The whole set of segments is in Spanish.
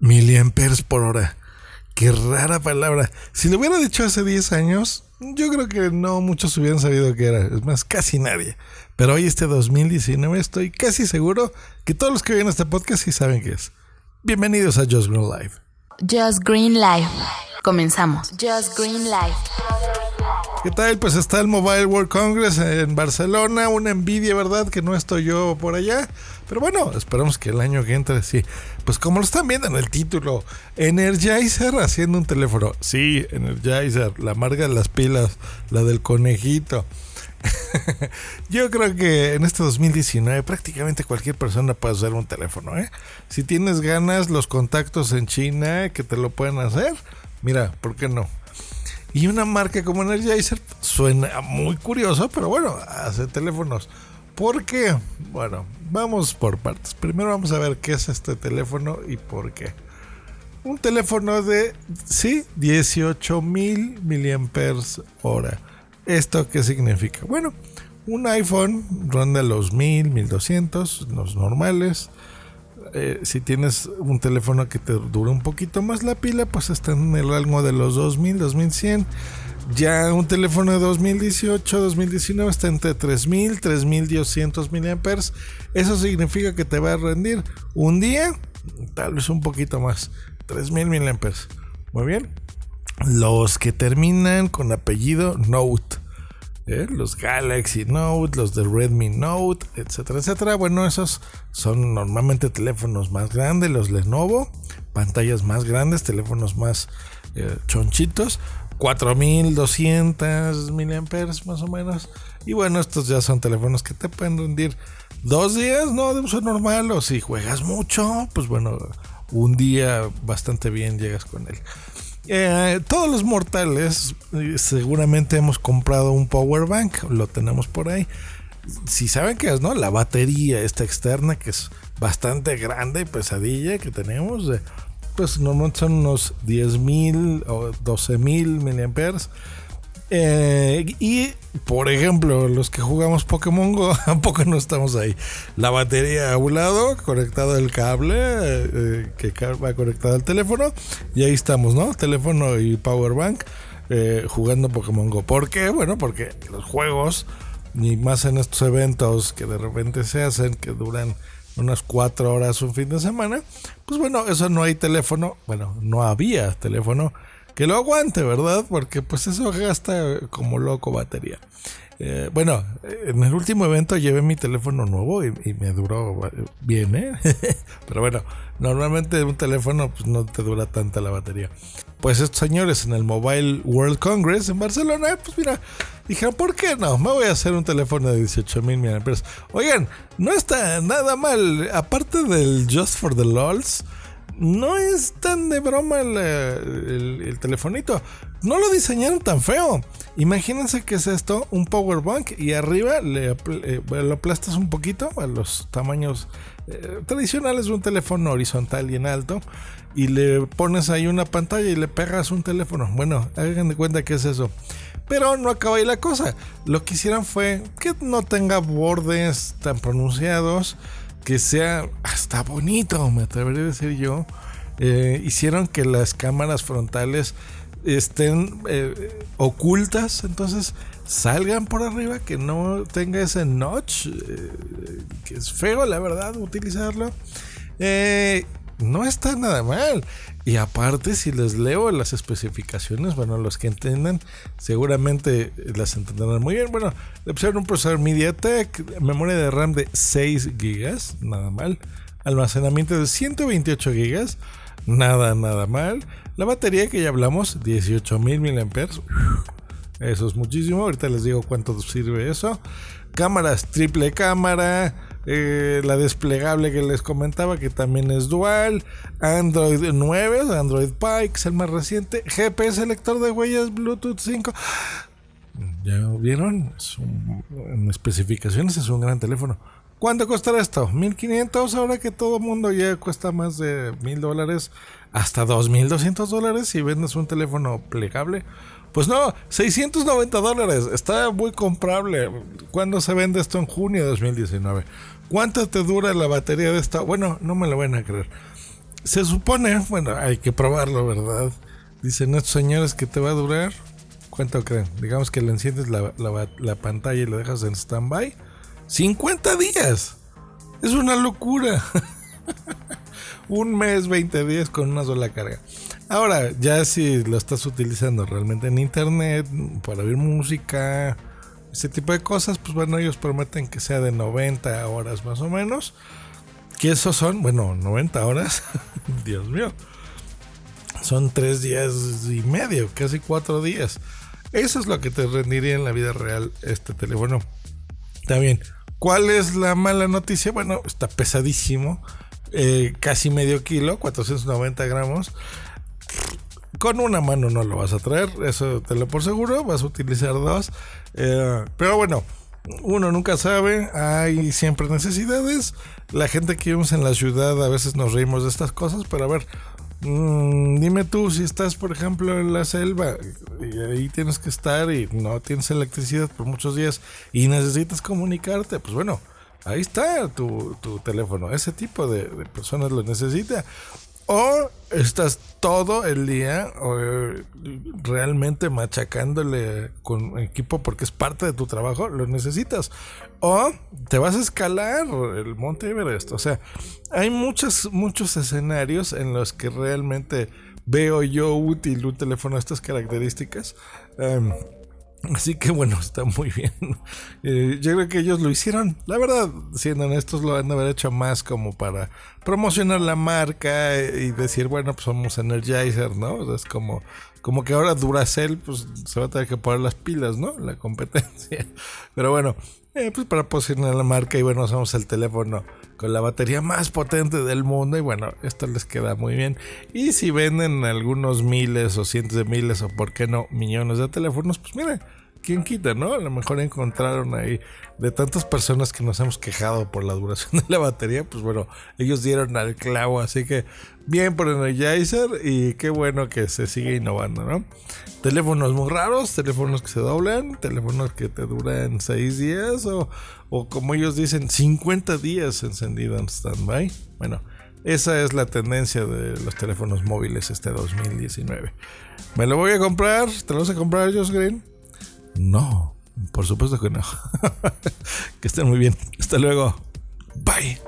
Miliamperes por hora. Qué rara palabra. Si lo hubiera dicho hace 10 años, yo creo que no muchos hubieran sabido qué era. Es más, casi nadie. Pero hoy, este 2019, estoy casi seguro que todos los que ven este podcast sí saben qué es. Bienvenidos a Just Green Live. Just Green Live. Comenzamos. Just Green Live. ¿Qué tal? Pues está el Mobile World Congress en Barcelona. Una envidia, ¿verdad? Que no estoy yo por allá. Pero bueno, esperamos que el año que entre sí. Pues como lo están viendo en el título, Energizer haciendo un teléfono. Sí, Energizer, la marca de las pilas, la del conejito. Yo creo que en este 2019 prácticamente cualquier persona puede usar un teléfono. ¿eh? Si tienes ganas, los contactos en China que te lo pueden hacer, mira, ¿por qué no? Y una marca como Energizer suena muy curioso, pero bueno, hace teléfonos. ¿Por qué? Bueno, vamos por partes. Primero vamos a ver qué es este teléfono y por qué. Un teléfono de, sí, 18 mil miliamperes hora. ¿Esto qué significa? Bueno, un iPhone ronda los 1000, 1200, los normales. Eh, si tienes un teléfono que te dura un poquito más la pila, pues está en el rango de los 2000, 2100. Ya un teléfono de 2018, 2019 está entre 3000, 3200 miliamperes. Eso significa que te va a rendir un día, tal vez un poquito más, 3000 miliamperes. Muy bien. Los que terminan con apellido Note. ¿Eh? Los Galaxy Note, los de Redmi Note, etcétera, etcétera. Bueno, esos son normalmente teléfonos más grandes, los Lenovo, pantallas más grandes, teléfonos más eh, chonchitos. 4200 miliamperes más o menos. Y bueno, estos ya son teléfonos que te pueden rendir dos días, ¿no? De uso normal. O si juegas mucho, pues bueno, un día bastante bien llegas con él. Eh, todos los mortales eh, seguramente hemos comprado un power bank, lo tenemos por ahí. Si saben qué es, ¿no? La batería esta externa que es bastante grande y pesadilla que tenemos. pues normalmente son unos 10.000 o 12.000 miliamperes. Eh, y por ejemplo, los que jugamos Pokémon Go, ¿a poco no estamos ahí? La batería a un lado, conectado el cable eh, que va conectado al teléfono, y ahí estamos, ¿no? Teléfono y power bank eh, jugando Pokémon Go. ¿Por qué? Bueno, porque los juegos, ni más en estos eventos que de repente se hacen, que duran unas cuatro horas un fin de semana, pues bueno, eso no hay teléfono, bueno, no había teléfono que lo aguante, ¿verdad? Porque pues eso gasta como loco batería. Eh, bueno, en el último evento llevé mi teléfono nuevo y, me duró bien, ¿eh? Pero bueno, normalmente un teléfono pues, no te dura tanta la batería. Pues estos señores en el Mobile World Congress en Barcelona, pues mira, dijeron, ¿por qué no? Me voy a hacer un teléfono de 18 mil mAh. Oigan, no está nada mal. Aparte del Just for the LOLs, no es tan de broma el, telefonito. No lo diseñaron tan feo. Imagínense que es esto, un power bank y arriba le, eh, lo aplastas un poquito a los tamaños eh, tradicionales de un teléfono horizontal y en alto y le pones ahí una pantalla y le pegas un teléfono. Bueno, hagan de cuenta que es eso. Pero no acaba ahí la cosa. Lo que hicieron fue que no tenga bordes tan pronunciados que sea hasta bonito, me atrevería a decir yo. Eh, hicieron que las cámaras frontales estén eh, ocultas, entonces salgan por arriba, que no tenga ese notch, eh, que es feo, la verdad, utilizarlo. No está nada mal. Y aparte, si les leo las especificaciones, bueno, los que entiendan, seguramente las entenderán muy bien. Bueno, le pusieron un procesador MediaTek, memoria de RAM de 6 GB, nada mal. Almacenamiento de 128 GB, nada, nada mal. La batería que ya hablamos, 18.000 mAh. Eso es muchísimo. Ahorita les digo cuánto sirve eso. Cámaras triple cámara eh, la desplegable que les comentaba, que también es dual, Android 9, Android Pie, que es el más reciente, GPS lector de huellas, Bluetooth 5. Ya vieron, en especificaciones es un gran teléfono. ¿Cuánto costará esto? 1500 ahora que todo mundo ya cuesta más de 1000 dólares hasta 2200 dólares si vendes un teléfono plegable. Pues no, 690 dólares. Está muy comprable. ¿Cuándo se vende esto? En junio de 2019. ¿Cuánto te dura la batería de esta? Bueno, no me lo van a creer. Se supone, bueno, hay que probarlo, ¿verdad? Dicen estos señores que te va a durar. ¿Cuánto creen? Digamos que le enciendes la, la pantalla y lo dejas en stand-by. 50 días. Es una locura. Un mes, 20 días con una sola carga. Ahora, ya si lo estás utilizando realmente en internet, para oír música, ese tipo de cosas, pues bueno, ellos prometen que sea de 90 horas más o menos. Que esos son, bueno, 90 horas, Dios mío. Son 3 días y medio, casi 4 días. Eso es lo que te rendiría en la vida real este teléfono. Está bien. ¿Cuál es la mala noticia? Bueno, está pesadísimo. Eh, casi medio kilo, 490 gramos. Con una mano no lo vas a traer, eso te lo por seguro, vas a utilizar dos. Eh, pero bueno, uno nunca sabe, hay siempre necesidades. La gente que vivimos en la ciudad a veces nos reímos de estas cosas, pero a ver, mm, dime tú si estás, por ejemplo, en la selva y ahí tienes que estar y no tienes electricidad por muchos días y necesitas comunicarte, pues bueno, ahí está tu, teléfono. Ese tipo de, de personas lo necesita. O estás todo el día realmente machacándole con equipo porque es parte de tu trabajo, lo necesitas. O te vas a escalar el Monte Everest. O sea, hay muchos, muchos escenarios en los que realmente veo yo útil un teléfono de estas características. Em, Así que bueno, está muy bien. Eh, yo creo que ellos lo hicieron. La verdad, siendo honestos, lo han de haber hecho más como para promocionar la marca y decir, bueno, pues somos Energizer, ¿no? es como, como que ahora Duracell, pues se va a tener que poner las pilas, ¿no? La competencia. Pero bueno, eh, pues para posicionar la marca y bueno, somos el teléfono con la batería más potente del mundo y bueno, esto les queda muy bien. Y si venden algunos miles o cientos de miles o por qué no millones de teléfonos, pues miren, quién quita, ¿no? A lo mejor encontraron ahí de tantas personas que nos hemos quejado por la duración de la batería, pues bueno, ellos dieron al clavo, así que bien por Energizer y qué bueno que se sigue innovando, ¿no? Teléfonos muy raros, teléfonos que se doblan, teléfonos que te duran 6 días o, o como ellos dicen, 50 días encendido en standby. Bueno, esa es la tendencia de los teléfonos móviles este 2019. ¿Me lo voy a comprar? ¿Te lo vas a comprar, Josh Green? No, por supuesto que no. que estén muy bien. Hasta luego. Bye.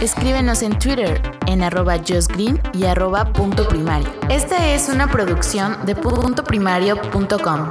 Escríbenos en Twitter en arroba Green y arroba punto primario. Esta es una producción de puntoprimario.com.